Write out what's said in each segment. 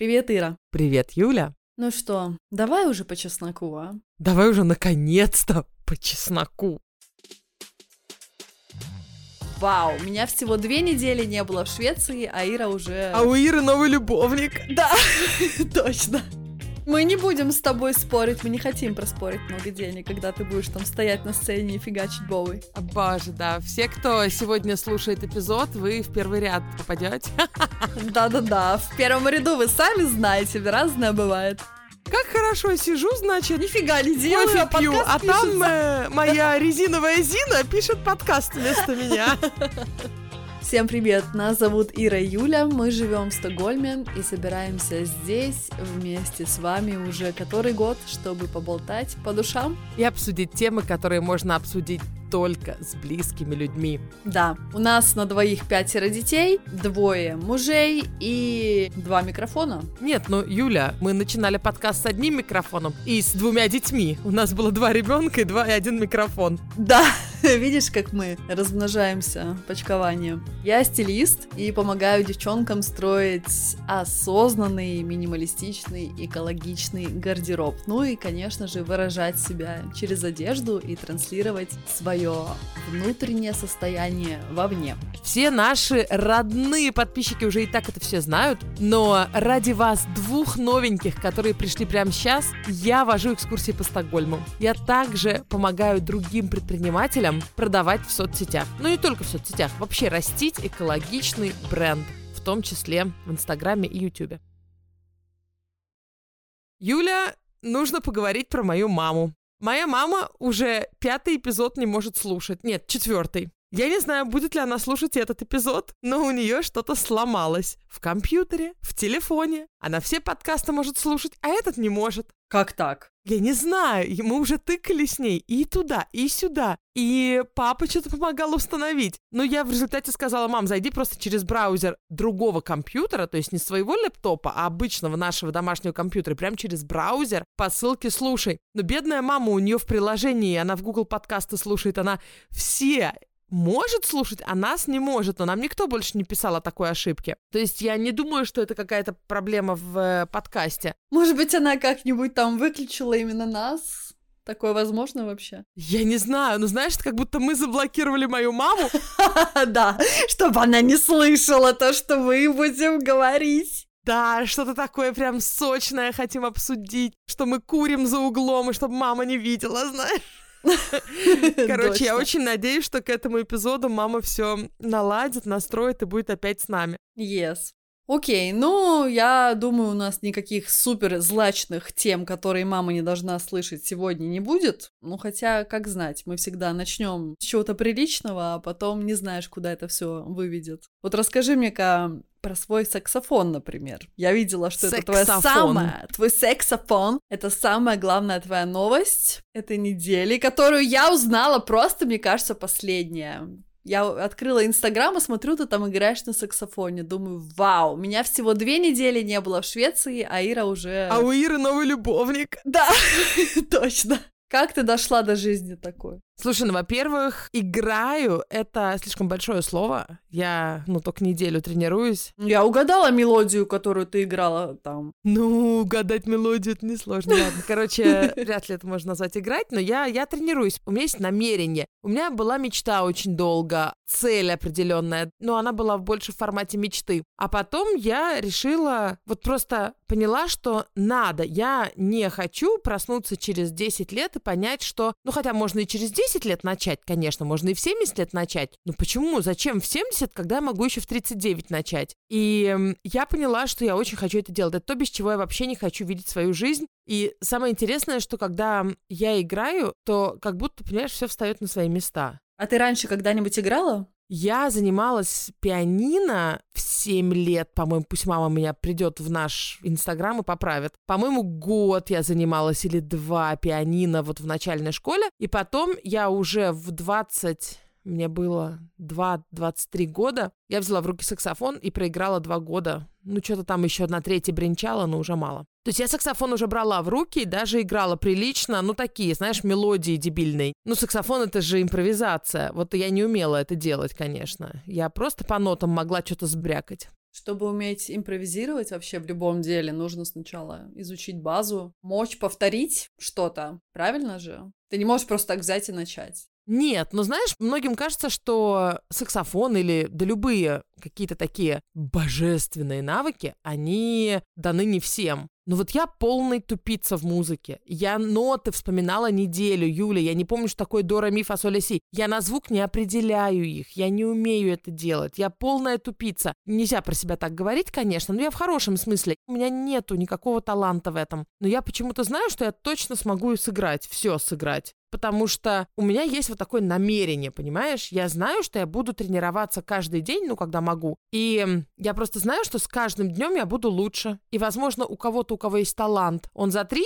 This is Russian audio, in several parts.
Привет, Ира. Привет, Юля. Ну что, давай уже по чесноку, а? Давай уже наконец-то по чесноку. Вау, меня всего две недели не было в Швеции, а Ира уже... А у Иры новый любовник. Да, точно. Мы не будем с тобой спорить, мы не хотим проспорить много денег, когда ты будешь там стоять на сцене и фигачить Боуи. Боже, да. Все, кто сегодня слушает эпизод, вы в первый ряд попадете. Да-да-да, в первом ряду вы сами знаете, разное бывает. Как хорошо сижу, значит, нифига не делаю, кофе а пью, а там э, моя резиновая Зина пишет подкаст вместо меня. Всем привет, нас зовут Ира Юля, мы живем в Стокгольме и собираемся здесь вместе с вами уже который год, чтобы поболтать по душам. И обсудить темы, которые можно обсудить только с близкими людьми. Да, у нас на двоих пятеро детей, двое мужей и два микрофона. Нет, ну, Юля, мы начинали подкаст с одним микрофоном и с двумя детьми. У нас было два ребенка и два и один микрофон. Да, видишь, как мы размножаемся почкованием. Я стилист и помогаю девчонкам строить осознанный, минималистичный, экологичный гардероб. Ну и, конечно же, выражать себя через одежду и транслировать свое внутреннее состояние вовне. Все наши родные подписчики уже и так это все знают, но ради вас, двух новеньких, которые пришли прямо сейчас, я вожу экскурсии по Стокгольму. Я также помогаю другим предпринимателям продавать в соцсетях. Ну не только в соцсетях, вообще растить экологичный бренд, в том числе в Инстаграме и Ютубе. Юля, нужно поговорить про мою маму. Моя мама уже пятый эпизод не может слушать. Нет, четвертый. Я не знаю, будет ли она слушать этот эпизод, но у нее что-то сломалось. В компьютере, в телефоне. Она все подкасты может слушать, а этот не может. Как так? Я не знаю, мы уже тыкали с ней и туда, и сюда. И папа что-то помогал установить. Но я в результате сказала, мам, зайди просто через браузер другого компьютера, то есть не своего лэптопа, а обычного нашего домашнего компьютера, прям через браузер по ссылке слушай. Но бедная мама, у нее в приложении, она в Google подкасты слушает, она все может слушать, а нас не может, но нам никто больше не писал о такой ошибке. То есть я не думаю, что это какая-то проблема в э, подкасте. Может быть, она как-нибудь там выключила именно нас? Такое возможно вообще? Я не знаю, ну знаешь, как будто мы заблокировали мою маму, Да, чтобы она не слышала то, что мы будем говорить. Да, что-то такое прям сочное хотим обсудить, что мы курим за углом, и чтобы мама не видела, знаешь. Короче, я очень надеюсь, что к этому эпизоду мама все наладит, настроит и будет опять с нами. Yes. Окей, ну, я думаю, у нас никаких супер злачных тем, которые мама не должна слышать, сегодня не будет. Ну, хотя, как знать, мы всегда начнем с чего-то приличного, а потом не знаешь, куда это все выведет. Вот расскажи мне-ка про свой саксофон, например. Я видела, что это твоя Саксофон. самая, твой саксофон, это самая главная твоя новость этой недели, которую я узнала просто, мне кажется, последняя. Я открыла Инстаграм и смотрю, ты там играешь на саксофоне. Думаю, вау, меня всего две недели не было в Швеции, а Ира уже... А у Иры новый любовник. Да, точно. Как ты дошла до жизни такой? Слушай, ну, во-первых, играю — это слишком большое слово. Я, ну, только неделю тренируюсь. Я угадала мелодию, которую ты играла там. Ну, угадать мелодию — это несложно. Ладно, короче, вряд ли это можно назвать играть, но я, я тренируюсь. У меня есть намерение. У меня была мечта очень долго, цель определенная, но она была больше в формате мечты. А потом я решила, вот просто поняла, что надо. Я не хочу проснуться через 10 лет и понять, что, ну, хотя можно и через 10 лет начать, конечно, можно и в 70 лет начать. Но почему? Зачем в 70, когда я могу еще в 39 начать? И я поняла, что я очень хочу это делать. Это то, без чего я вообще не хочу видеть свою жизнь. И самое интересное, что когда я играю, то как будто, понимаешь, все встает на свои места. А ты раньше когда-нибудь играла? Я занималась пианино в 7 лет, по-моему, пусть мама меня придет в наш Инстаграм и поправит. По-моему, год я занималась или два пианино вот в начальной школе, и потом я уже в 20 мне было 2-23 года, я взяла в руки саксофон и проиграла два года. Ну, что-то там еще на третье бренчало, но уже мало. То есть я саксофон уже брала в руки и даже играла прилично, ну, такие, знаешь, мелодии дебильные. Ну, саксофон — это же импровизация. Вот я не умела это делать, конечно. Я просто по нотам могла что-то сбрякать. Чтобы уметь импровизировать вообще в любом деле, нужно сначала изучить базу, мочь повторить что-то, правильно же? Ты не можешь просто так взять и начать. Нет, но знаешь, многим кажется, что саксофон или да любые какие-то такие божественные навыки, они даны не всем. Но вот я полный тупица в музыке. Я ноты вспоминала неделю, Юля. Я не помню, что такое до, ре, ми, фа, соль, си. Я на звук не определяю их. Я не умею это делать. Я полная тупица. Нельзя про себя так говорить, конечно, но я в хорошем смысле. У меня нету никакого таланта в этом. Но я почему-то знаю, что я точно смогу сыграть. Все сыграть потому что у меня есть вот такое намерение, понимаешь? Я знаю, что я буду тренироваться каждый день, ну, когда могу. И я просто знаю, что с каждым днем я буду лучше. И, возможно, у кого-то, у кого есть талант, он за 3-5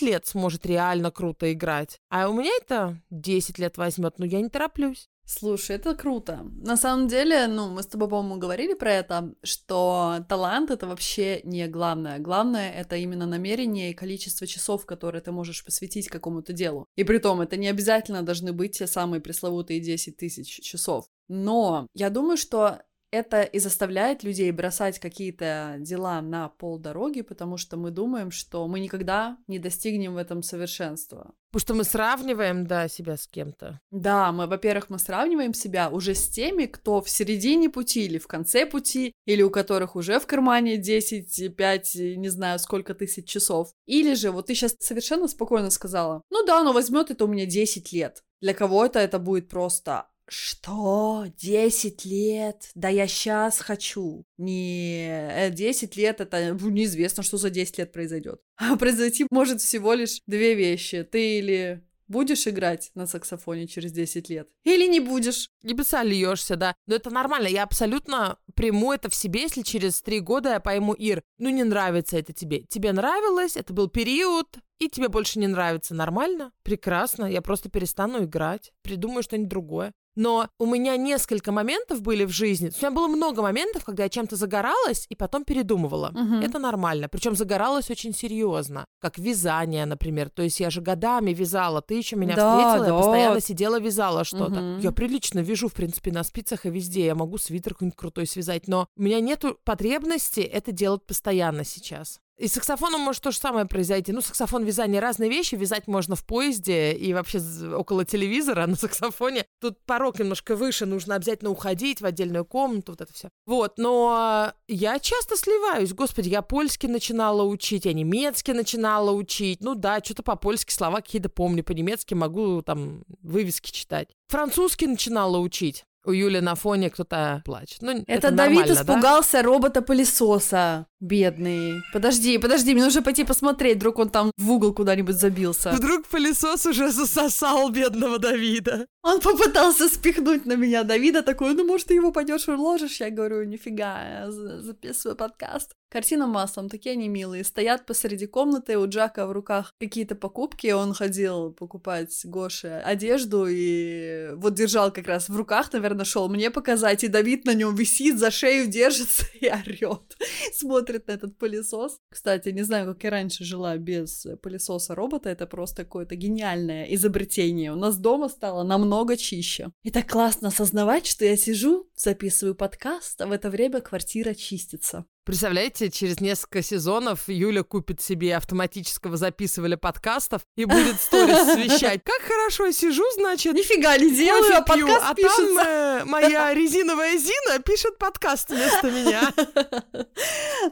лет сможет реально круто играть. А у меня это 10 лет возьмет, но я не тороплюсь. Слушай, это круто. На самом деле, ну, мы с тобой, по-моему, говорили про это, что талант — это вообще не главное. Главное — это именно намерение и количество часов, которые ты можешь посвятить какому-то делу. И при том, это не обязательно должны быть те самые пресловутые 10 тысяч часов. Но я думаю, что это и заставляет людей бросать какие-то дела на полдороги, потому что мы думаем, что мы никогда не достигнем в этом совершенства. Потому что мы сравниваем, да, себя с кем-то. Да, мы, во-первых, мы сравниваем себя уже с теми, кто в середине пути или в конце пути, или у которых уже в кармане 10, 5, не знаю, сколько тысяч часов. Или же, вот ты сейчас совершенно спокойно сказала, ну да, но возьмет это у меня 10 лет. Для кого-то это будет просто что? Десять лет? Да я сейчас хочу. Не, 10 э, лет это ну, неизвестно, что за 10 лет произойдет. А произойти может всего лишь две вещи. Ты или будешь играть на саксофоне через 10 лет или не будешь. Небеса льешься, да. Но это нормально. Я абсолютно приму это в себе, если через три года я пойму, Ир, ну не нравится это тебе. Тебе нравилось, это был период, и тебе больше не нравится. Нормально? Прекрасно. Я просто перестану играть. Придумаю что-нибудь другое. Но у меня несколько моментов были в жизни. У меня было много моментов, когда я чем-то загоралась и потом передумывала. Угу. Это нормально. Причем загоралась очень серьезно. Как вязание, например. То есть я же годами вязала. Ты еще меня да, встретила, да. я постоянно сидела, вязала что-то. Угу. Я прилично вяжу, в принципе, на спицах и везде. Я могу свитер какой-нибудь крутой связать. Но у меня нету потребности это делать постоянно сейчас. И с саксофоном может то же самое произойти. Ну, саксофон, вязание — разные вещи. Вязать можно в поезде и вообще около телевизора на саксофоне. Тут порог немножко выше, нужно обязательно уходить в отдельную комнату, вот это все. Вот, но я часто сливаюсь. Господи, я польский начинала учить, я немецкий начинала учить. Ну да, что-то по-польски слова какие-то помню, по-немецки могу там вывески читать. Французский начинала учить. У Юли на фоне кто-то плачет. Ну, это, это Давид испугался да? робота-пылесоса. Бедный. Подожди, подожди, мне нужно пойти посмотреть, вдруг он там в угол куда-нибудь забился. Вдруг пылесос уже засосал бедного Давида. Он попытался спихнуть на меня Давида, такой, ну, может, ты его пойдешь уложишь? Я говорю, нифига, я записываю подкаст. Картина маслом, такие они милые. Стоят посреди комнаты, у Джака в руках какие-то покупки. Он ходил покупать Гоше одежду и вот держал как раз в руках, наверное, шел мне показать. И Давид на нем висит, за шею держится и орет. Смотрит на этот пылесос. Кстати, не знаю, как я раньше жила без пылесоса робота. Это просто какое-то гениальное изобретение. У нас дома стало намного чище. И так классно осознавать, что я сижу, записываю подкаст, а в это время квартира чистится. Представляете, через несколько сезонов Юля купит себе автоматического записывателя подкастов и будет сторис вещать. Как хорошо сижу, значит. Нифига не делаю, а пью, подкаст а пишется. там э, моя резиновая Зина пишет подкаст вместо меня.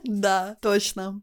Да, точно.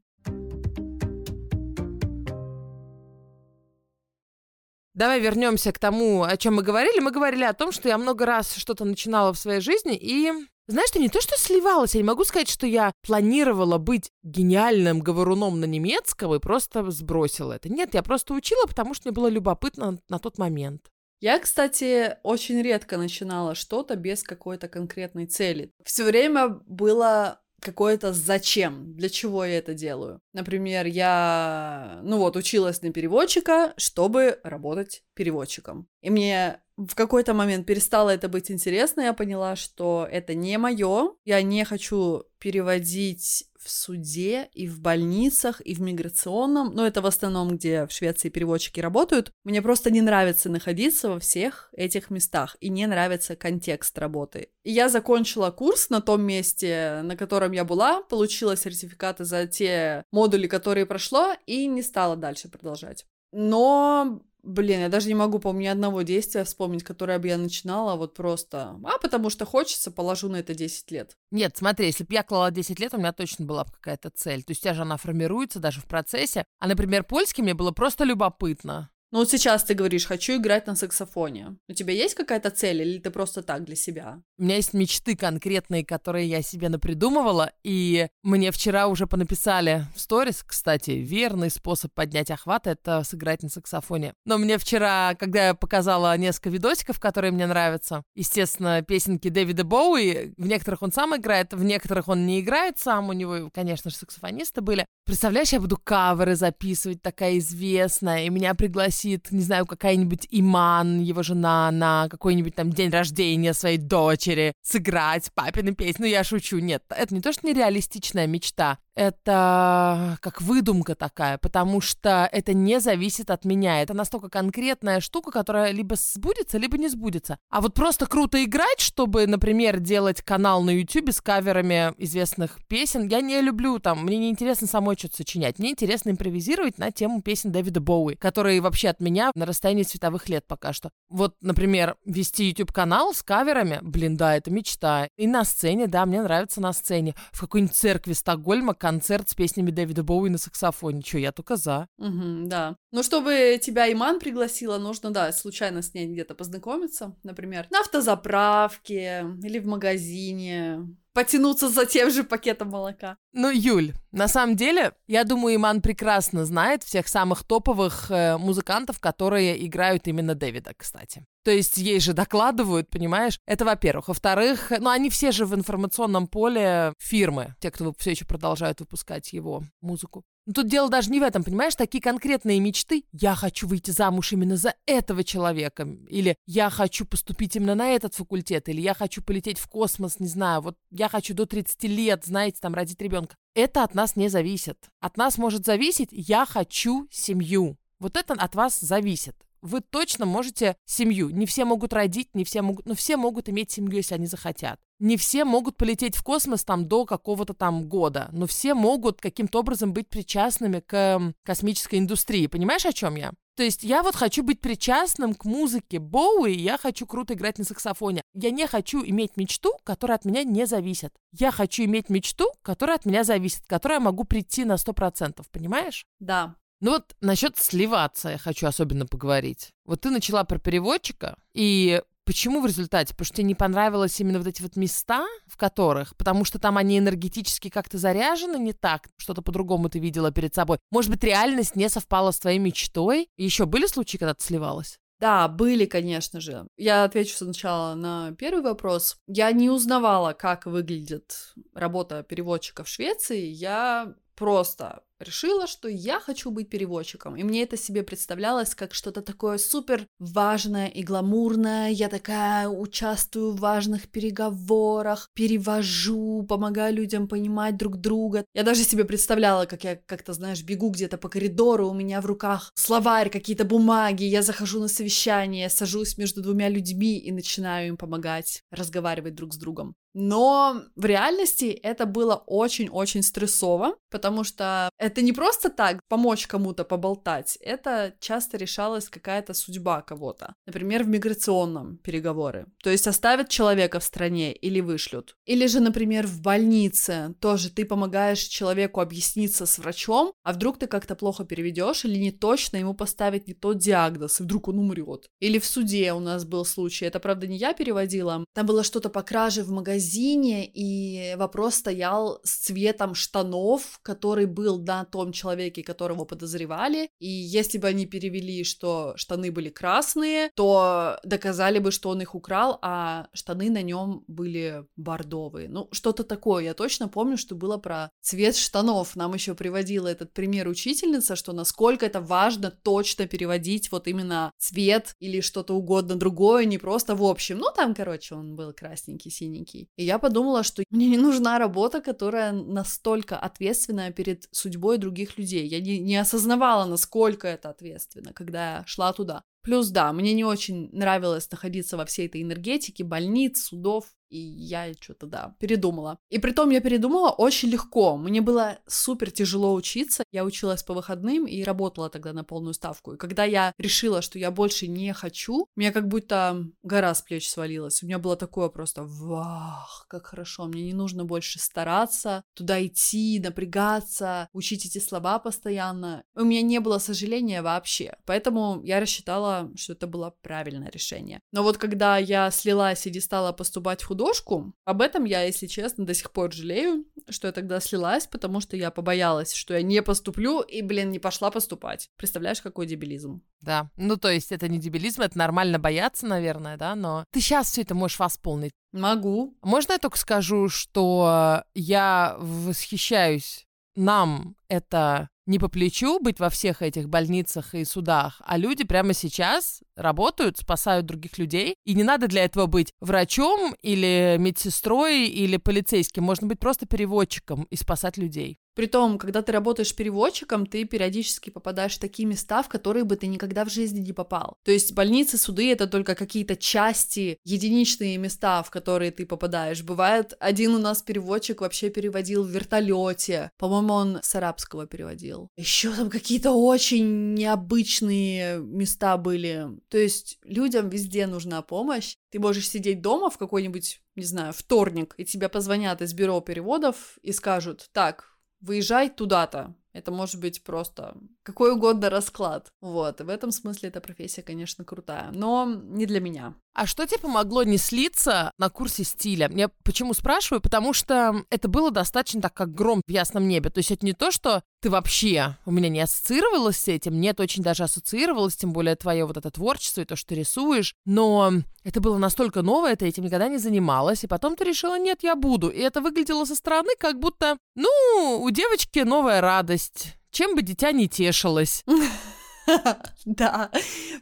Давай вернемся к тому, о чем мы говорили. Мы говорили о том, что я много раз что-то начинала в своей жизни и знаешь, что не то, что сливалась, я не могу сказать, что я планировала быть гениальным говоруном на немецком и просто сбросила это. Нет, я просто учила, потому что мне было любопытно на тот момент. Я, кстати, очень редко начинала что-то без какой-то конкретной цели. Все время было какое-то зачем, для чего я это делаю. Например, я, ну вот, училась на переводчика, чтобы работать переводчиком. И мне в какой-то момент перестало это быть интересно, я поняла, что это не мое, я не хочу переводить в суде, и в больницах, и в миграционном. Но это в основном, где в Швеции переводчики работают. Мне просто не нравится находиться во всех этих местах, и не нравится контекст работы. И я закончила курс на том месте, на котором я была, получила сертификаты за те модули, которые прошло, и не стала дальше продолжать. Но Блин, я даже не могу, по-моему, ни одного действия вспомнить, которое бы я начинала вот просто. А потому что хочется, положу на это 10 лет. Нет, смотри, если бы я клала 10 лет, у меня точно была бы какая-то цель. То есть у тебя же она формируется даже в процессе. А, например, польский мне было просто любопытно. Ну вот сейчас ты говоришь, хочу играть на саксофоне. У тебя есть какая-то цель или ты просто так для себя? У меня есть мечты конкретные, которые я себе напридумывала, и мне вчера уже понаписали в сторис, кстати, верный способ поднять охват — это сыграть на саксофоне. Но мне вчера, когда я показала несколько видосиков, которые мне нравятся, естественно, песенки Дэвида Боуи, в некоторых он сам играет, в некоторых он не играет сам, у него, конечно же, саксофонисты были. Представляешь, я буду каверы записывать, такая известная, и меня пригласили пригласит, не знаю, какая-нибудь Иман, его жена, на какой-нибудь там день рождения своей дочери сыграть папины песни. Ну, я шучу, нет, это не то, что нереалистичная мечта, это как выдумка такая, потому что это не зависит от меня. Это настолько конкретная штука, которая либо сбудется, либо не сбудется. А вот просто круто играть, чтобы, например, делать канал на YouTube с каверами известных песен, я не люблю там, мне не интересно самой что-то сочинять. Мне интересно импровизировать на тему песен Дэвида Боуи, которые вообще от меня на расстоянии световых лет пока что. Вот, например, вести YouTube-канал с каверами, блин, да, это мечта. И на сцене, да, мне нравится на сцене. В какой-нибудь церкви Стокгольма концерт с песнями Дэвида Боуи на саксофоне. Че, я только за. Угу, да. Ну, чтобы тебя Иман пригласила, нужно, да, случайно с ней где-то познакомиться, например, на автозаправке или в магазине потянуться за тем же пакетом молока. Ну, Юль, на самом деле, я думаю, Иман прекрасно знает всех самых топовых э, музыкантов, которые играют именно Дэвида, кстати. То есть ей же докладывают, понимаешь? Это во-первых. Во-вторых, ну они все же в информационном поле фирмы, те, кто все еще продолжают выпускать его музыку. Но тут дело даже не в этом, понимаешь? Такие конкретные мечты. Я хочу выйти замуж именно за этого человека. Или я хочу поступить именно на этот факультет. Или я хочу полететь в космос, не знаю. Вот я хочу до 30 лет, знаете, там родить ребенка. Это от нас не зависит. От нас может зависеть «я хочу семью». Вот это от вас зависит вы точно можете семью. Не все могут родить, не все могут, но все могут иметь семью, если они захотят. Не все могут полететь в космос там до какого-то там года, но все могут каким-то образом быть причастными к космической индустрии. Понимаешь, о чем я? То есть я вот хочу быть причастным к музыке Боуи, я хочу круто играть на саксофоне. Я не хочу иметь мечту, которая от меня не зависит. Я хочу иметь мечту, которая от меня зависит, к которой я могу прийти на 100%, понимаешь? Да, ну вот насчет сливаться я хочу особенно поговорить. Вот ты начала про переводчика, и Почему в результате? Потому что тебе не понравилось именно вот эти вот места, в которых, потому что там они энергетически как-то заряжены не так, что-то по-другому ты видела перед собой. Может быть, реальность не совпала с твоей мечтой? Еще были случаи, когда ты сливалась? Да, были, конечно же. Я отвечу сначала на первый вопрос. Я не узнавала, как выглядит работа переводчика в Швеции. Я просто решила, что я хочу быть переводчиком. И мне это себе представлялось как что-то такое супер важное и гламурное. Я такая участвую в важных переговорах, перевожу, помогаю людям понимать друг друга. Я даже себе представляла, как я как-то, знаешь, бегу где-то по коридору, у меня в руках словарь, какие-то бумаги, я захожу на совещание, сажусь между двумя людьми и начинаю им помогать разговаривать друг с другом. Но в реальности это было очень-очень стрессово, потому что это не просто так помочь кому-то поболтать, это часто решалась какая-то судьба кого-то. Например, в миграционном переговоры. То есть оставят человека в стране или вышлют. Или же, например, в больнице тоже ты помогаешь человеку объясниться с врачом, а вдруг ты как-то плохо переведешь или не точно ему поставить не тот диагноз, и вдруг он умрет. Или в суде у нас был случай, это правда не я переводила, там было что-то по краже в магазине, магазине, и вопрос стоял с цветом штанов, который был о том человеке, которого подозревали, и если бы они перевели, что штаны были красные, то доказали бы, что он их украл, а штаны на нем были бордовые. Ну, что-то такое. Я точно помню, что было про цвет штанов. Нам еще приводила этот пример учительница, что насколько это важно точно переводить вот именно цвет или что-то угодно другое, не просто в общем. Ну, там, короче, он был красненький, синенький. И я подумала, что мне не нужна работа, которая настолько ответственная перед судьбой других людей. Я не, не осознавала, насколько это ответственно, когда я шла туда. Плюс, да, мне не очень нравилось находиться во всей этой энергетике больниц, судов, и я что-то, да, передумала. И при том я передумала очень легко. Мне было супер тяжело учиться. Я училась по выходным и работала тогда на полную ставку. И когда я решила, что я больше не хочу, у меня как будто гора с плеч свалилась. У меня было такое просто вах, как хорошо. Мне не нужно больше стараться, туда идти, напрягаться, учить эти слова постоянно. У меня не было сожаления вообще. Поэтому я рассчитала, что это было правильное решение. Но вот когда я слилась и не стала поступать в художку. Об этом я, если честно, до сих пор жалею, что я тогда слилась, потому что я побоялась, что я не поступлю и, блин, не пошла поступать. Представляешь, какой дебилизм? Да, ну то есть это не дебилизм, это нормально бояться, наверное, да, но ты сейчас все это можешь восполнить. Могу. Можно я только скажу, что я восхищаюсь нам это не по плечу быть во всех этих больницах и судах, а люди прямо сейчас работают, спасают других людей. И не надо для этого быть врачом или медсестрой или полицейским. Можно быть просто переводчиком и спасать людей. Притом, когда ты работаешь переводчиком, ты периодически попадаешь в такие места, в которые бы ты никогда в жизни не попал. То есть больницы, суды — это только какие-то части, единичные места, в которые ты попадаешь. Бывает, один у нас переводчик вообще переводил в вертолете. По-моему, он с арабского переводил. Еще там какие-то очень необычные места были. То есть людям везде нужна помощь. Ты можешь сидеть дома в какой-нибудь, не знаю, вторник, и тебе позвонят из бюро переводов и скажут, так, выезжай туда-то. Это может быть просто какой угодно расклад. Вот, и в этом смысле эта профессия, конечно, крутая, но не для меня. А что тебе помогло не слиться на курсе стиля? Я почему спрашиваю? Потому что это было достаточно так, как гром в ясном небе. То есть это не то, что ты вообще у меня не ассоциировалась с этим, нет, очень даже ассоциировалась, тем более твое вот это творчество и то, что ты рисуешь, но это было настолько новое, ты этим никогда не занималась, и потом ты решила, нет, я буду. И это выглядело со стороны, как будто, ну, у девочки новая радость, чем бы дитя не тешилось. Да,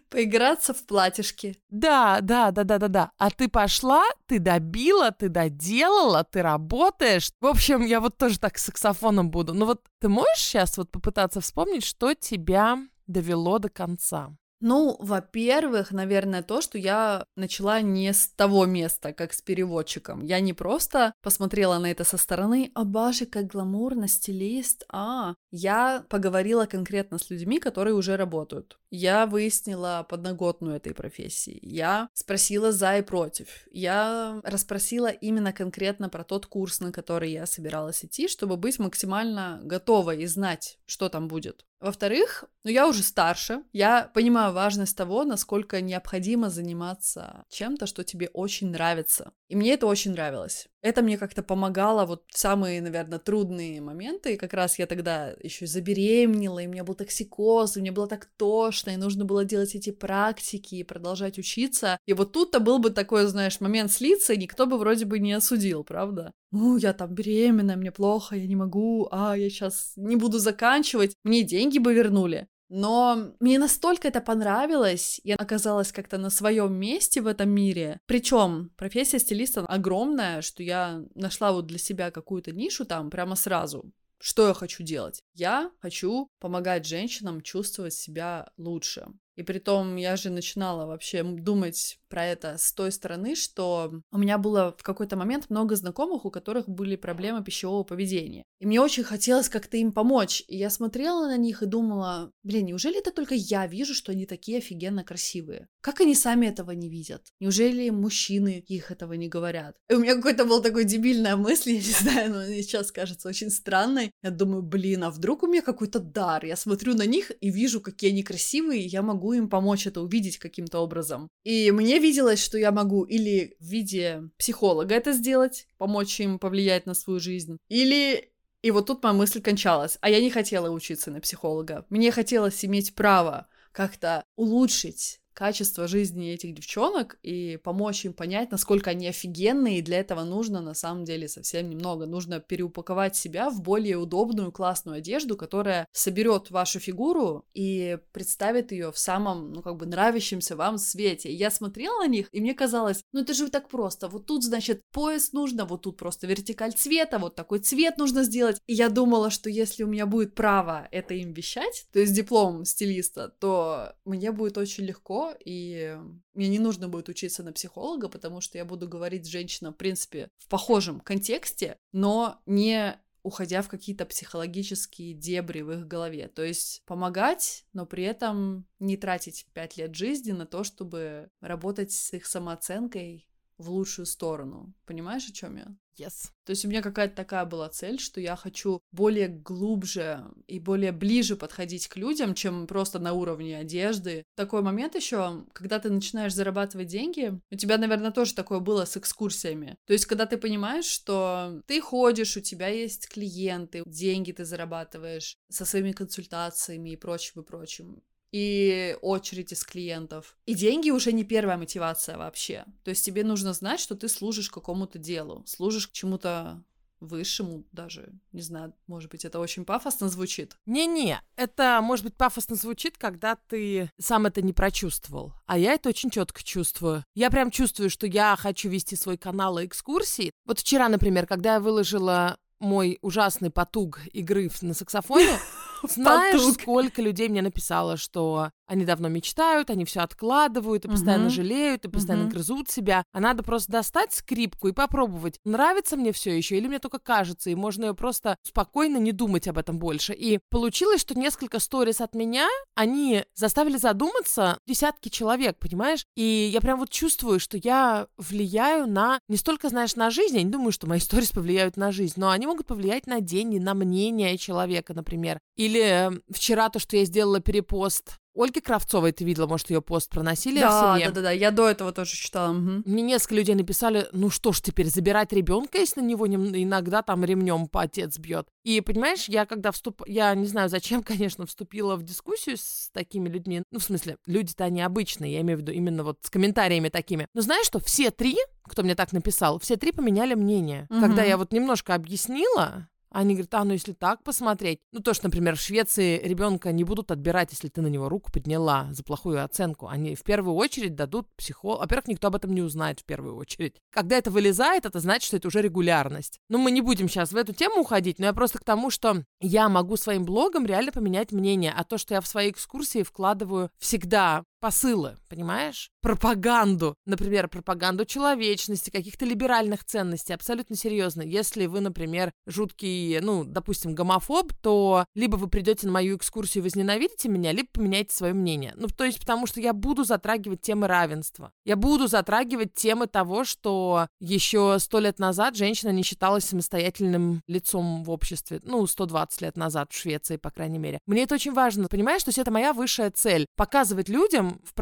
поиграться в платьишки. Да, да, да, да, да, да. А ты пошла, ты добила, ты доделала, ты работаешь. В общем, я вот тоже так с саксофоном буду. Но вот ты можешь сейчас вот попытаться вспомнить, что тебя довело до конца? Ну, во-первых, наверное, то, что я начала не с того места, как с переводчиком. Я не просто посмотрела на это со стороны, а боже, как гламурно, стилист, а. Я поговорила конкретно с людьми, которые уже работают. Я выяснила подноготную этой профессии. Я спросила за и против. Я расспросила именно конкретно про тот курс, на который я собиралась идти, чтобы быть максимально готовой и знать, что там будет. Во-вторых, ну я уже старше, я понимаю важность того, насколько необходимо заниматься чем-то, что тебе очень нравится. И мне это очень нравилось. Это мне как-то помогало вот в самые, наверное, трудные моменты. И как раз я тогда еще забеременела, и у меня был токсикоз, и мне было так тошно, и нужно было делать эти практики и продолжать учиться. И вот тут-то был бы такой, знаешь, момент слиться, и никто бы вроде бы не осудил, правда? Ну, я там беременная, мне плохо, я не могу, а, я сейчас не буду заканчивать, мне деньги бы вернули. Но мне настолько это понравилось, я оказалась как-то на своем месте в этом мире. Причем профессия стилиста огромная, что я нашла вот для себя какую-то нишу там прямо сразу. Что я хочу делать? Я хочу помогать женщинам чувствовать себя лучше. И при том я же начинала вообще думать про это с той стороны, что у меня было в какой-то момент много знакомых, у которых были проблемы пищевого поведения. И мне очень хотелось как-то им помочь. И я смотрела на них и думала, блин, неужели это только я вижу, что они такие офигенно красивые? Как они сами этого не видят? Неужели мужчины их этого не говорят? И у меня какой-то был такой дебильная мысль, я не знаю, но мне сейчас кажется очень странной. Я думаю, блин, а вдруг у меня какой-то дар? Я смотрю на них и вижу, какие они красивые, и я могу им помочь это увидеть каким-то образом. И мне виделось, что я могу или в виде психолога это сделать, помочь им повлиять на свою жизнь, или И вот тут моя мысль кончалась. А я не хотела учиться на психолога. Мне хотелось иметь право как-то улучшить качество жизни этих девчонок и помочь им понять, насколько они офигенные, и для этого нужно на самом деле совсем немного. Нужно переупаковать себя в более удобную, классную одежду, которая соберет вашу фигуру и представит ее в самом, ну, как бы нравящемся вам свете. И я смотрела на них, и мне казалось, ну, это же так просто. Вот тут, значит, пояс нужно, вот тут просто вертикаль цвета, вот такой цвет нужно сделать. И я думала, что если у меня будет право это им вещать, то есть диплом стилиста, то мне будет очень и мне не нужно будет учиться на психолога, потому что я буду говорить с женщиной, в принципе, в похожем контексте, но не уходя в какие-то психологические дебри в их голове. То есть помогать, но при этом не тратить пять лет жизни на то, чтобы работать с их самооценкой в лучшую сторону. Понимаешь, о чем я? Yes. То есть у меня какая-то такая была цель, что я хочу более глубже и более ближе подходить к людям, чем просто на уровне одежды. Такой момент еще, когда ты начинаешь зарабатывать деньги, у тебя, наверное, тоже такое было с экскурсиями. То есть, когда ты понимаешь, что ты ходишь, у тебя есть клиенты, деньги ты зарабатываешь со своими консультациями и прочим, и прочим и очередь из клиентов. И деньги уже не первая мотивация вообще. То есть тебе нужно знать, что ты служишь какому-то делу, служишь к чему-то высшему даже. Не знаю, может быть, это очень пафосно звучит. Не-не, это, может быть, пафосно звучит, когда ты сам это не прочувствовал. А я это очень четко чувствую. Я прям чувствую, что я хочу вести свой канал и экскурсии. Вот вчера, например, когда я выложила мой ужасный потуг игры на саксофоне, знаешь, сколько людей мне написало, что они давно мечтают, они все откладывают и постоянно угу. жалеют, и постоянно угу. грызут себя. А надо просто достать скрипку и попробовать, нравится мне все еще или мне только кажется, и можно ее просто спокойно не думать об этом больше. И получилось, что несколько сторис от меня, они заставили задуматься десятки человек, понимаешь? И я прям вот чувствую, что я влияю на, не столько, знаешь, на жизнь, я не думаю, что мои сторис повлияют на жизнь, но они могут повлиять на деньги, на мнение человека, например. Или э, вчера то, что я сделала перепост Ольги Кравцовой ты видела, может, ее пост проносили да, в семье? Да, да, да, я до этого тоже читала. Угу. Мне несколько людей написали, ну что ж теперь, забирать ребенка, если на него иногда там ремнем по отец бьет. И понимаешь, я когда вступ... Я не знаю, зачем, конечно, вступила в дискуссию с такими людьми. Ну, в смысле, люди-то они обычные, я имею в виду именно вот с комментариями такими. Но знаешь что, все три, кто мне так написал, все три поменяли мнение. Угу. Когда я вот немножко объяснила, они говорят, а, ну если так посмотреть, ну то, что, например, в Швеции ребенка не будут отбирать, если ты на него руку подняла за плохую оценку. Они в первую очередь дадут психолог. Во-первых, никто об этом не узнает в первую очередь. Когда это вылезает, это значит, что это уже регулярность. Ну, мы не будем сейчас в эту тему уходить, но я просто к тому, что я могу своим блогом реально поменять мнение, а то, что я в свои экскурсии вкладываю всегда посылы, понимаешь? Пропаганду. Например, пропаганду человечности, каких-то либеральных ценностей. Абсолютно серьезно. Если вы, например, жуткий, ну, допустим, гомофоб, то либо вы придете на мою экскурсию и возненавидите меня, либо поменяете свое мнение. Ну, то есть потому что я буду затрагивать темы равенства. Я буду затрагивать темы того, что еще сто лет назад женщина не считалась самостоятельным лицом в обществе. Ну, 120 лет назад в Швеции, по крайней мере. Мне это очень важно, понимаешь? То есть это моя высшая цель. Показывать людям, в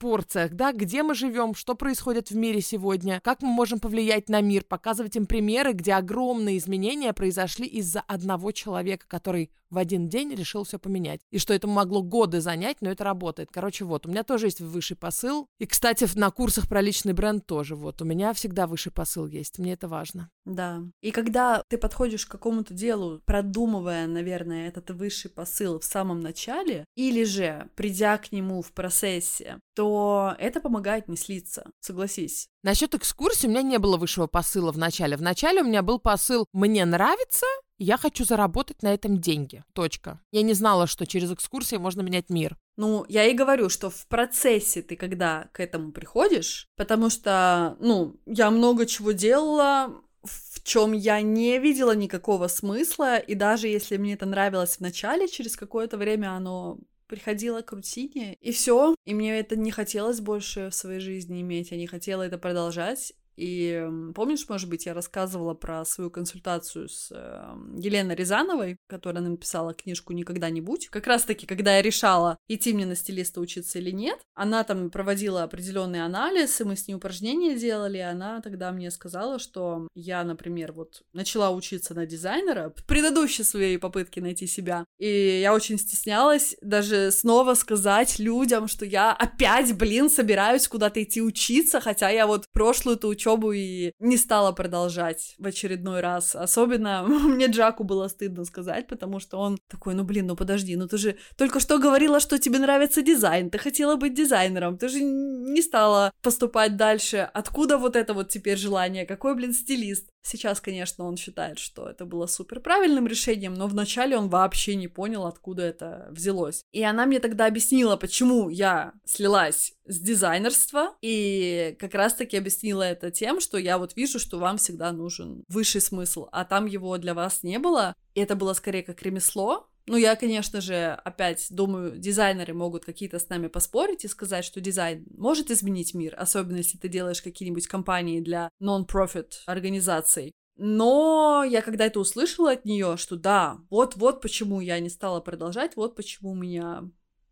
пропорциях, да, где мы живем, что происходит в мире сегодня, как мы можем повлиять на мир, показывать им примеры, где огромные изменения произошли из-за одного человека, который в один день решил все поменять. И что это могло годы занять, но это работает. Короче, вот, у меня тоже есть высший посыл. И, кстати, на курсах про личный бренд тоже. Вот, у меня всегда высший посыл есть. Мне это важно. Да. И когда ты подходишь к какому-то делу, продумывая, наверное, этот высший посыл в самом начале, или же придя к нему в процессе, то это помогает не слиться. Согласись. Насчет экскурсии у меня не было высшего посыла в начале. В начале у меня был посыл «мне нравится», я хочу заработать на этом деньги. Точка. Я не знала, что через экскурсии можно менять мир. Ну, я и говорю, что в процессе ты когда к этому приходишь, потому что, ну, я много чего делала, в чем я не видела никакого смысла, и даже если мне это нравилось в начале, через какое-то время оно приходило к рутине, и все, и мне это не хотелось больше в своей жизни иметь, я не хотела это продолжать, И помнишь, может быть, я рассказывала про свою консультацию с э, Еленой Рязановой, которая написала книжку «Никогда не будь». Как раз-таки, когда я решала, идти мне на стилиста учиться или нет, она там проводила определенный анализ, и мы с ней упражнения делали, и она тогда мне сказала, что я, например, вот начала учиться на дизайнера в предыдущей своей попытке найти себя, и я очень стеснялась даже снова сказать людям, что я опять, блин, собираюсь куда-то идти учиться, хотя я вот прошлую-то учебу и не стала продолжать в очередной раз. Особенно мне Джаку было стыдно сказать, потому что он такой, ну блин, ну подожди, ну ты же только что говорила, что тебе нравится дизайн, ты хотела быть дизайнером, ты же не стала поступать дальше. Откуда вот это вот теперь желание? Какой, блин, стилист? Сейчас, конечно, он считает, что это было супер правильным решением, но вначале он вообще не понял, откуда это взялось. И она мне тогда объяснила, почему я слилась с дизайнерства, и как раз-таки объяснила это тем, что я вот вижу, что вам всегда нужен высший смысл, а там его для вас не было, и это было скорее как ремесло, ну, я, конечно же, опять думаю, дизайнеры могут какие-то с нами поспорить и сказать, что дизайн может изменить мир, особенно если ты делаешь какие-нибудь компании для non-profit организаций. Но я когда это услышала от нее, что да, вот-вот почему я не стала продолжать, вот почему у меня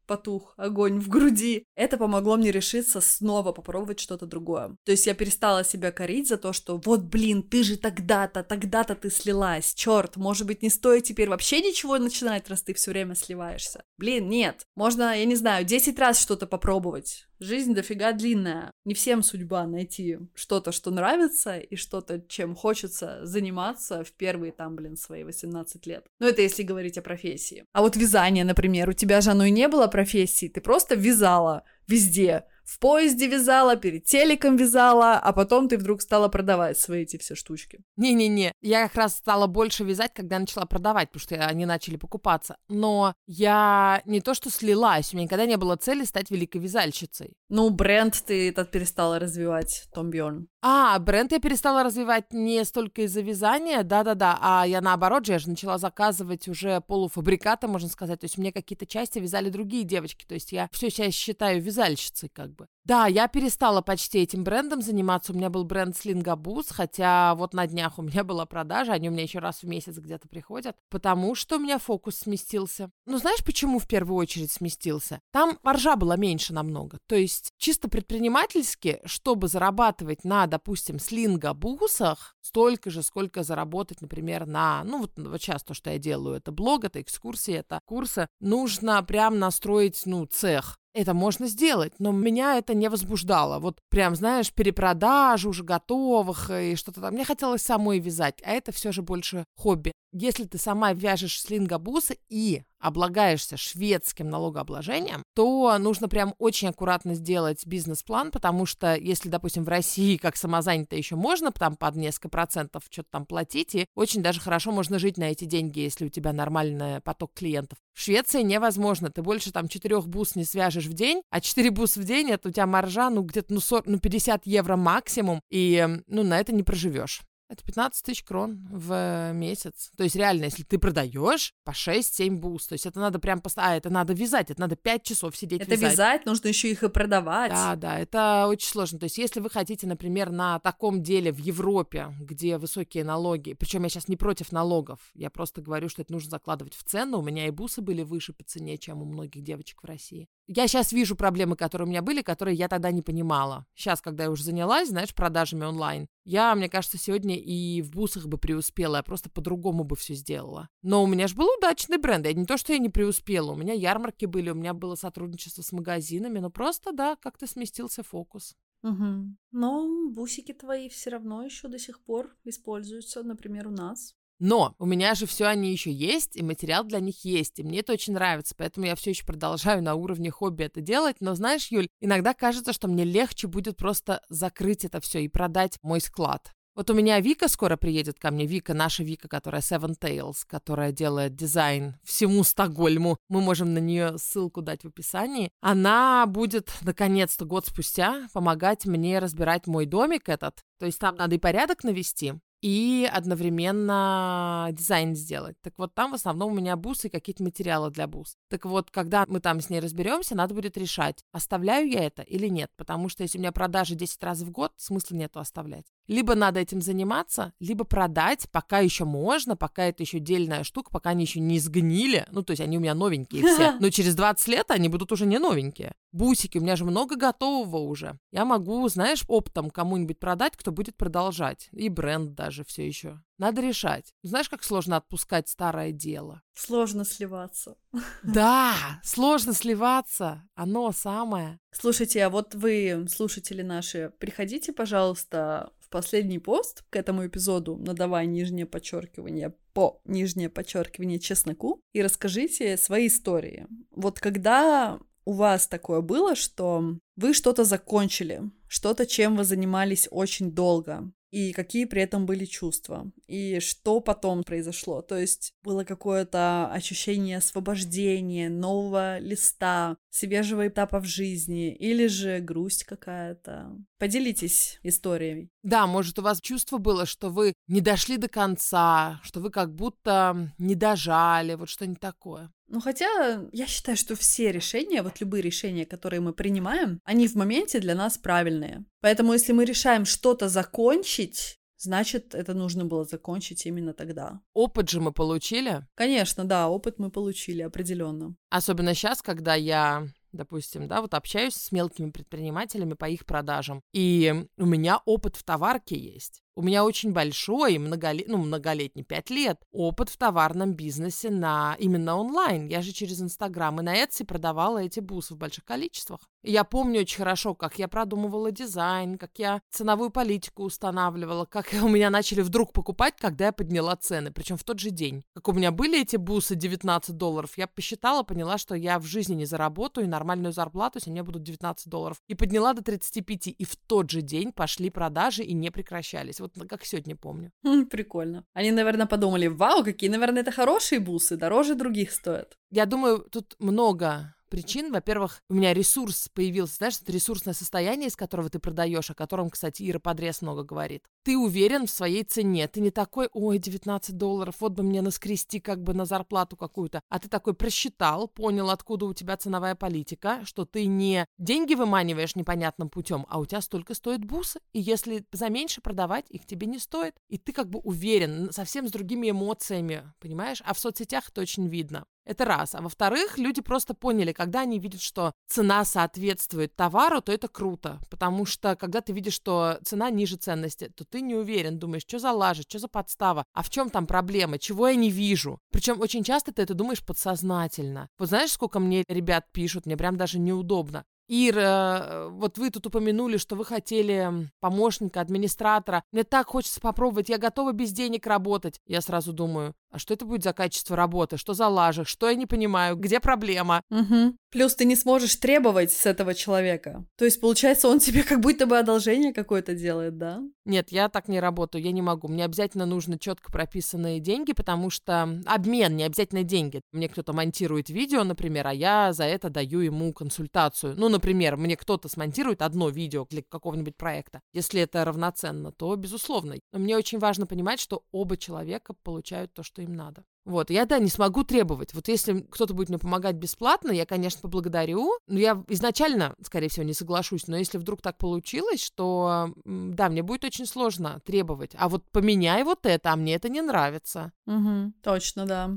потух огонь в груди. Это помогло мне решиться снова попробовать что-то другое. То есть я перестала себя корить за то, что вот, блин, ты же тогда-то, тогда-то ты слилась. Черт, может быть, не стоит теперь вообще ничего начинать, раз ты все время сливаешься. Блин, нет. Можно, я не знаю, 10 раз что-то попробовать. Жизнь дофига длинная. Не всем судьба найти что-то, что нравится, и что-то, чем хочется заниматься в первые там, блин, свои 18 лет. Ну, это если говорить о профессии. А вот вязание, например, у тебя же оно и не было профессии, ты просто вязала везде в поезде вязала, перед телеком вязала, а потом ты вдруг стала продавать свои эти все штучки. Не-не-не, я как раз стала больше вязать, когда начала продавать, потому что они начали покупаться. Но я не то что слилась, у меня никогда не было цели стать великой вязальщицей. Ну, бренд ты этот перестала развивать, Том Бьорн. А, бренд я перестала развивать не столько из-за вязания, да-да-да, а я наоборот же, я же начала заказывать уже полуфабрикаты, можно сказать, то есть мне какие-то части вязали другие девочки, то есть я все сейчас считаю вязальщицей как бы. Да, я перестала почти этим брендом заниматься. У меня был бренд Slingaboots, хотя вот на днях у меня была продажа, они у меня еще раз в месяц где-то приходят, потому что у меня фокус сместился. Ну, знаешь, почему в первую очередь сместился? Там маржа была меньше намного. То есть чисто предпринимательски, чтобы зарабатывать на, допустим, слингабусах, столько же, сколько заработать, например, на, ну, вот, вот сейчас то, что я делаю, это блог, это экскурсии, это курсы, нужно прям настроить, ну, цех это можно сделать, но меня это не возбуждало. Вот прям, знаешь, перепродажи уже готовых и что-то там. Мне хотелось самой вязать, а это все же больше хобби. Если ты сама вяжешь слингобусы и облагаешься шведским налогообложением, то нужно прям очень аккуратно сделать бизнес-план, потому что если, допустим, в России как самозанято еще можно там под несколько процентов что-то там платить, и очень даже хорошо можно жить на эти деньги, если у тебя нормальный поток клиентов. В Швеции невозможно, ты больше там четырех бус не свяжешь в день, а четыре бус в день это у тебя маржа, ну где-то ну, 40, ну 50 евро максимум, и ну на это не проживешь. Это 15 тысяч крон в месяц. То есть реально, если ты продаешь по 6-7 бус, то есть это надо прям поставить, а, это надо вязать, это надо 5 часов сидеть это вязать. вязать, нужно еще их и продавать. Да, да, это очень сложно. То есть если вы хотите, например, на таком деле в Европе, где высокие налоги, причем я сейчас не против налогов, я просто говорю, что это нужно закладывать в цену, у меня и бусы были выше по цене, чем у многих девочек в России. Я сейчас вижу проблемы, которые у меня были, которые я тогда не понимала. Сейчас, когда я уже занялась, знаешь, продажами онлайн, я, мне кажется, сегодня и в бусах бы преуспела, я просто по-другому бы все сделала. Но у меня же был удачный бренд. Я не то, что я не преуспела, у меня ярмарки были, у меня было сотрудничество с магазинами, но просто, да, как-то сместился фокус. Угу. Но бусики твои все равно еще до сих пор используются, например, у нас. Но у меня же все они еще есть, и материал для них есть, и мне это очень нравится, поэтому я все еще продолжаю на уровне хобби это делать. Но знаешь, Юль, иногда кажется, что мне легче будет просто закрыть это все и продать мой склад. Вот у меня Вика скоро приедет ко мне. Вика, наша Вика, которая Seven Tails, которая делает дизайн всему Стокгольму. Мы можем на нее ссылку дать в описании. Она будет, наконец-то, год спустя помогать мне разбирать мой домик этот. То есть там надо и порядок навести, и одновременно дизайн сделать. Так вот, там в основном у меня бусы и какие-то материалы для бус. Так вот, когда мы там с ней разберемся, надо будет решать, оставляю я это или нет, потому что если у меня продажи 10 раз в год, смысла нету оставлять. Либо надо этим заниматься, либо продать, пока еще можно, пока это еще дельная штука, пока они еще не сгнили. Ну, то есть они у меня новенькие все. Но через 20 лет они будут уже не новенькие. Бусики, у меня же много готового уже. Я могу, знаешь, оптом кому-нибудь продать, кто будет продолжать. И бренд даже все еще. Надо решать. Знаешь, как сложно отпускать старое дело? Сложно сливаться. Да, сложно сливаться. Оно самое. Слушайте, а вот вы, слушатели наши, приходите, пожалуйста, последний пост к этому эпизоду, надавай нижнее подчеркивание по нижнее подчеркивание чесноку и расскажите свои истории. Вот когда у вас такое было, что вы что-то закончили, что-то, чем вы занимались очень долго, и какие при этом были чувства, и что потом произошло. То есть было какое-то ощущение освобождения, нового листа, свежего этапа в жизни, или же грусть какая-то. Поделитесь историей. Да, может, у вас чувство было, что вы не дошли до конца, что вы как будто не дожали, вот что-нибудь такое. Ну, хотя я считаю, что все решения, вот любые решения, которые мы принимаем, они в моменте для нас правильные. Поэтому, если мы решаем что-то закончить, значит, это нужно было закончить именно тогда. Опыт же мы получили? Конечно, да, опыт мы получили определенно. Особенно сейчас, когда я допустим, да, вот общаюсь с мелкими предпринимателями по их продажам, и у меня опыт в товарке есть. У меня очень большой, многолет... ну, многолетний, пять лет, опыт в товарном бизнесе на именно онлайн. Я же через Инстаграм и на Etsy продавала эти бусы в больших количествах. Я помню очень хорошо, как я продумывала дизайн, как я ценовую политику устанавливала, как у меня начали вдруг покупать, когда я подняла цены, причем в тот же день. Как у меня были эти бусы 19 долларов, я посчитала, поняла, что я в жизни не заработаю нормальную зарплату, если у меня будут 19 долларов. И подняла до 35, и в тот же день пошли продажи и не прекращались вот как сегодня помню. Прикольно. Они, наверное, подумали, вау, какие, наверное, это хорошие бусы, дороже других стоят. Я думаю, тут много причин. Во-первых, у меня ресурс появился, знаешь, это ресурсное состояние, из которого ты продаешь, о котором, кстати, Ира Подрез много говорит. Ты уверен в своей цене, ты не такой, ой, 19 долларов, вот бы мне наскрести как бы на зарплату какую-то, а ты такой просчитал, понял, откуда у тебя ценовая политика, что ты не деньги выманиваешь непонятным путем, а у тебя столько стоят бусы, и если за меньше продавать, их тебе не стоит, и ты как бы уверен, совсем с другими эмоциями, понимаешь? А в соцсетях это очень видно. Это раз. А во-вторых, люди просто поняли, когда они видят, что цена соответствует товару, то это круто. Потому что, когда ты видишь, что цена ниже ценности, то ты не уверен, думаешь, что за лажа, что за подстава, а в чем там проблема, чего я не вижу. Причем очень часто ты это думаешь подсознательно. Вот знаешь, сколько мне ребят пишут, мне прям даже неудобно. Ира, э, вот вы тут упомянули, что вы хотели помощника, администратора. Мне так хочется попробовать, я готова без денег работать. Я сразу думаю, а что это будет за качество работы? Что за лажа? Что я не понимаю? Где проблема? Угу. Плюс ты не сможешь требовать с этого человека. То есть, получается, он тебе как будто бы одолжение какое-то делает, да? Нет, я так не работаю, я не могу. Мне обязательно нужно четко прописанные деньги, потому что обмен, не обязательно деньги. Мне кто-то монтирует видео, например, а я за это даю ему консультацию. Ну, например, мне кто-то смонтирует одно видео для какого-нибудь проекта. Если это равноценно, то безусловно. Но мне очень важно понимать, что оба человека получают то, что им надо. Вот, я, да, не смогу требовать. Вот если кто-то будет мне помогать бесплатно, я, конечно, поблагодарю. Но я изначально, скорее всего, не соглашусь. Но если вдруг так получилось, что, да, мне будет очень сложно требовать. А вот поменяй вот это, а мне это не нравится. Угу, точно, да.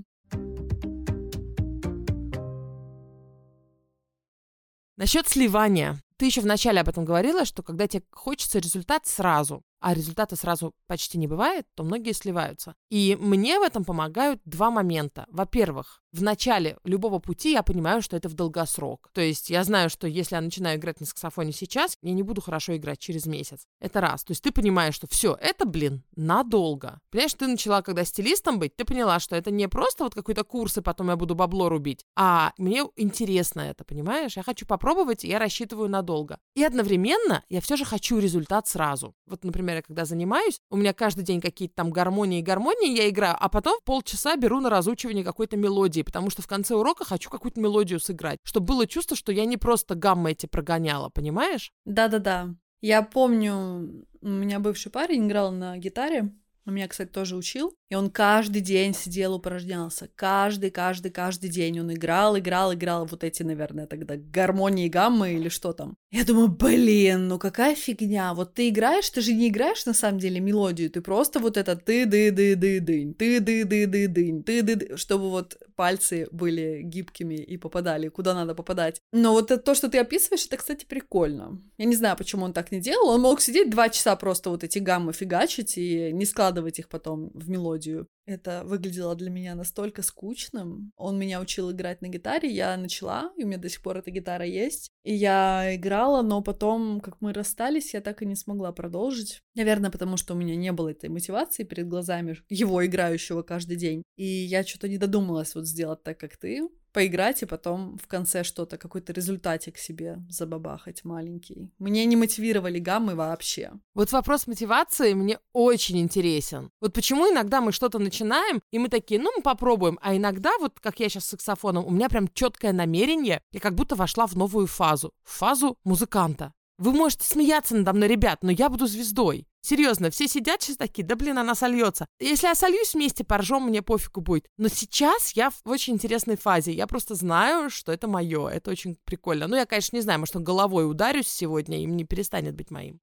Насчет сливания. Ты еще вначале об этом говорила, что когда тебе хочется результат сразу, а результата сразу почти не бывает, то многие сливаются. И мне в этом помогают два момента. Во-первых, в начале любого пути я понимаю, что это в долгосрок. То есть я знаю, что если я начинаю играть на саксофоне сейчас, я не буду хорошо играть через месяц. Это раз. То есть ты понимаешь, что все, это, блин, надолго. Понимаешь, ты начала, когда стилистом быть, ты поняла, что это не просто вот какой-то курс, и потом я буду бабло рубить, а мне интересно это, понимаешь? Я хочу попробовать, и я рассчитываю надолго. И одновременно я все же хочу результат сразу. Вот, например, я когда занимаюсь, у меня каждый день какие-то там гармонии и гармонии я играю, а потом полчаса беру на разучивание какой-то мелодии, потому что в конце урока хочу какую-то мелодию сыграть, чтобы было чувство, что я не просто гаммы эти прогоняла, понимаешь? Да-да-да. Я помню, у меня бывший парень играл на гитаре, Он меня, кстати, тоже учил. И он каждый день сидел, упражнялся. Каждый, каждый, каждый день он играл, играл, играл вот эти, наверное, тогда гармонии, гаммы или что там. Я думаю, блин, ну какая фигня. Вот ты играешь, ты же не играешь на самом деле мелодию, ты просто вот это ты ды ды ды дынь, ты ды ды ды дынь, ты ды чтобы вот пальцы были гибкими и попадали, куда надо попадать. Но вот это, то, что ты описываешь, это, кстати, прикольно. Я не знаю, почему он так не делал. Он мог сидеть два часа просто вот эти гаммы фигачить и не складывать их потом в мелодию. Это выглядело для меня настолько скучным. Он меня учил играть на гитаре, я начала, и у меня до сих пор эта гитара есть. И я играла, но потом, как мы расстались, я так и не смогла продолжить. Наверное, потому что у меня не было этой мотивации перед глазами его играющего каждый день. И я что-то не додумалась вот сделать так, как ты поиграть и потом в конце что-то, какой-то результатик себе забабахать маленький. Мне не мотивировали гаммы вообще. Вот вопрос мотивации мне очень интересен. Вот почему иногда мы что-то начинаем, и мы такие, ну, мы попробуем, а иногда, вот как я сейчас с саксофоном, у меня прям четкое намерение, я как будто вошла в новую фазу, в фазу музыканта. Вы можете смеяться надо мной, ребят, но я буду звездой. Серьезно, все сидят сейчас такие, да блин, она сольется. Если я сольюсь вместе, поржем, мне пофигу будет. Но сейчас я в очень интересной фазе. Я просто знаю, что это мое. Это очень прикольно. Ну, я, конечно, не знаю, может, головой ударюсь сегодня, и не перестанет быть моим.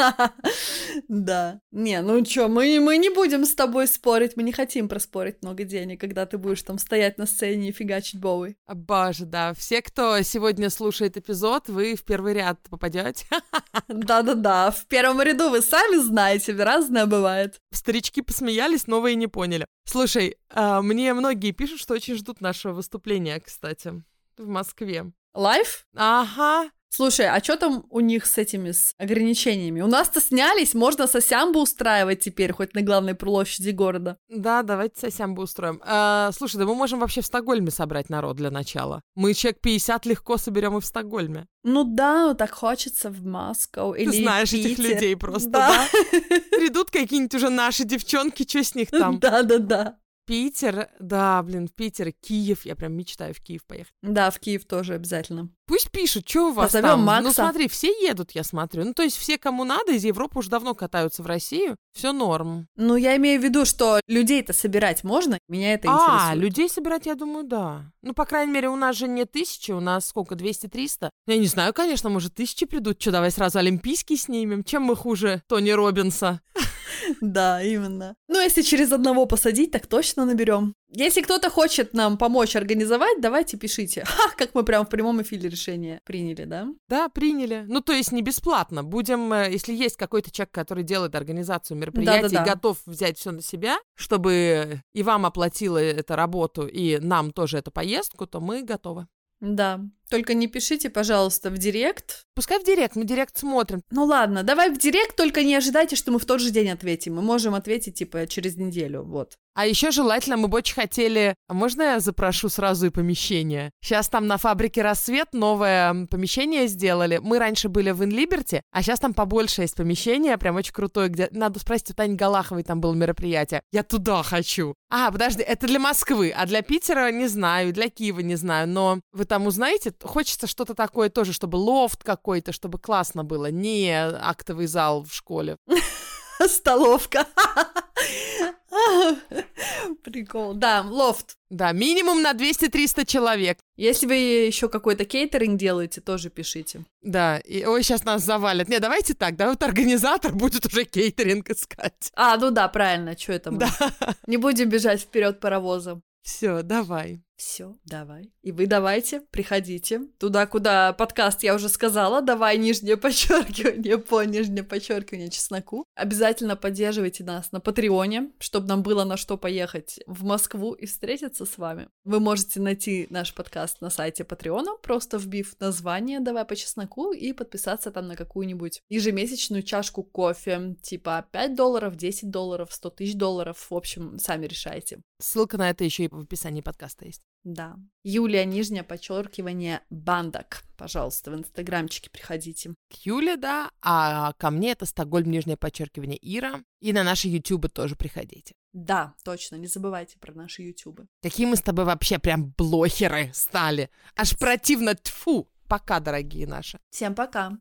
Да. Не, ну чё, мы, мы не будем с тобой спорить, мы не хотим проспорить много денег, когда ты будешь там стоять на сцене и фигачить Боуи. Боже, да. Все, кто сегодня слушает эпизод, вы в первый ряд попадете. Да-да-да, в первом ряду вы сами знаете, разное бывает. Старички посмеялись, новые не поняли. Слушай, а, мне многие пишут, что очень ждут нашего выступления, кстати, в Москве. Лайв? Ага, Слушай, а что там у них с этими с ограничениями? У нас-то снялись, можно сосямбу устраивать теперь, хоть на главной площади города. Да, давайте сосямбу устроим. А, слушай, да мы можем вообще в Стокгольме собрать народ для начала. Мы человек 50 легко соберем и в Стокгольме. Ну да, так хочется в Москву или Ты знаешь Питер. этих людей просто, да? да? Придут какие-нибудь уже наши девчонки, что с них там? Да-да-да. Питер, да, блин, в Питер, Киев, я прям мечтаю в Киев поехать. Да, в Киев тоже обязательно. Пусть пишут, что у вас Позовем там. Макса. Ну смотри, все едут, я смотрю. Ну то есть все, кому надо, из Европы уже давно катаются в Россию, все норм. Ну, я имею в виду, что людей-то собирать можно, меня это а, интересует. людей собирать, я думаю, да. Ну, по крайней мере, у нас же не тысячи, у нас сколько, 200-300? Я не знаю, конечно, может, тысячи придут. Что, давай сразу Олимпийский снимем? Чем мы хуже Тони Робинса? Да, именно. Ну, если через одного посадить, так точно наберем. Если кто-то хочет нам помочь организовать, давайте пишите. Ха, как мы прям в прямом эфире решение приняли, да? Да, приняли. Ну, то есть не бесплатно. Будем, э, если есть какой-то человек, который делает организацию мероприятий, Да-да-да. готов взять все на себя, чтобы и вам оплатила эту работу, и нам тоже эту поездку, то мы готовы. Да. Только не пишите, пожалуйста, в директ. Пускай в директ, мы директ смотрим. Ну ладно, давай в директ, только не ожидайте, что мы в тот же день ответим. Мы можем ответить, типа, через неделю, вот. А еще желательно, мы бы очень хотели... А можно я запрошу сразу и помещение? Сейчас там на фабрике «Рассвет» новое помещение сделали. Мы раньше были в Инлиберти, а сейчас там побольше есть помещение, прям очень крутое, где... Надо спросить у Тани Галаховой, там было мероприятие. Я туда хочу. А, подожди, это для Москвы, а для Питера не знаю, для Киева не знаю, но вы там узнаете? Хочется что-то такое тоже, чтобы лофт какой-то, чтобы классно было, не актовый зал в школе. Столовка. Прикол. Да, лофт. Да, минимум на 200-300 человек. Если вы еще какой-то кейтеринг делаете, тоже пишите. Да, и, ой, сейчас нас завалят. Не, давайте так, да, вот организатор будет уже кейтеринг искать. А, ну да, правильно, что это мы? Да, Не будем бежать вперед паровозом. все, давай. Все, давай. И вы давайте, приходите. Туда, куда подкаст, я уже сказала, давай нижнее подчеркивание по нижнее подчеркивание чесноку. Обязательно поддерживайте нас на Патреоне, чтобы нам было на что поехать в Москву и встретиться с вами. Вы можете найти наш подкаст на сайте Патреона, просто вбив название «Давай по чесноку» и подписаться там на какую-нибудь ежемесячную чашку кофе, типа 5 долларов, 10 долларов, 100 тысяч долларов. В общем, сами решайте. Ссылка на это еще и в описании подкаста есть. Да. Юлия, нижнее подчеркивание, бандак. Пожалуйста, в инстаграмчике приходите. К Юле, да, а ко мне это Стокгольм, нижнее подчеркивание, Ира. И на наши ютубы тоже приходите. Да, точно, не забывайте про наши ютубы. Какие мы с тобой вообще прям блохеры стали. Аж противно, тфу. Пока, дорогие наши. Всем пока!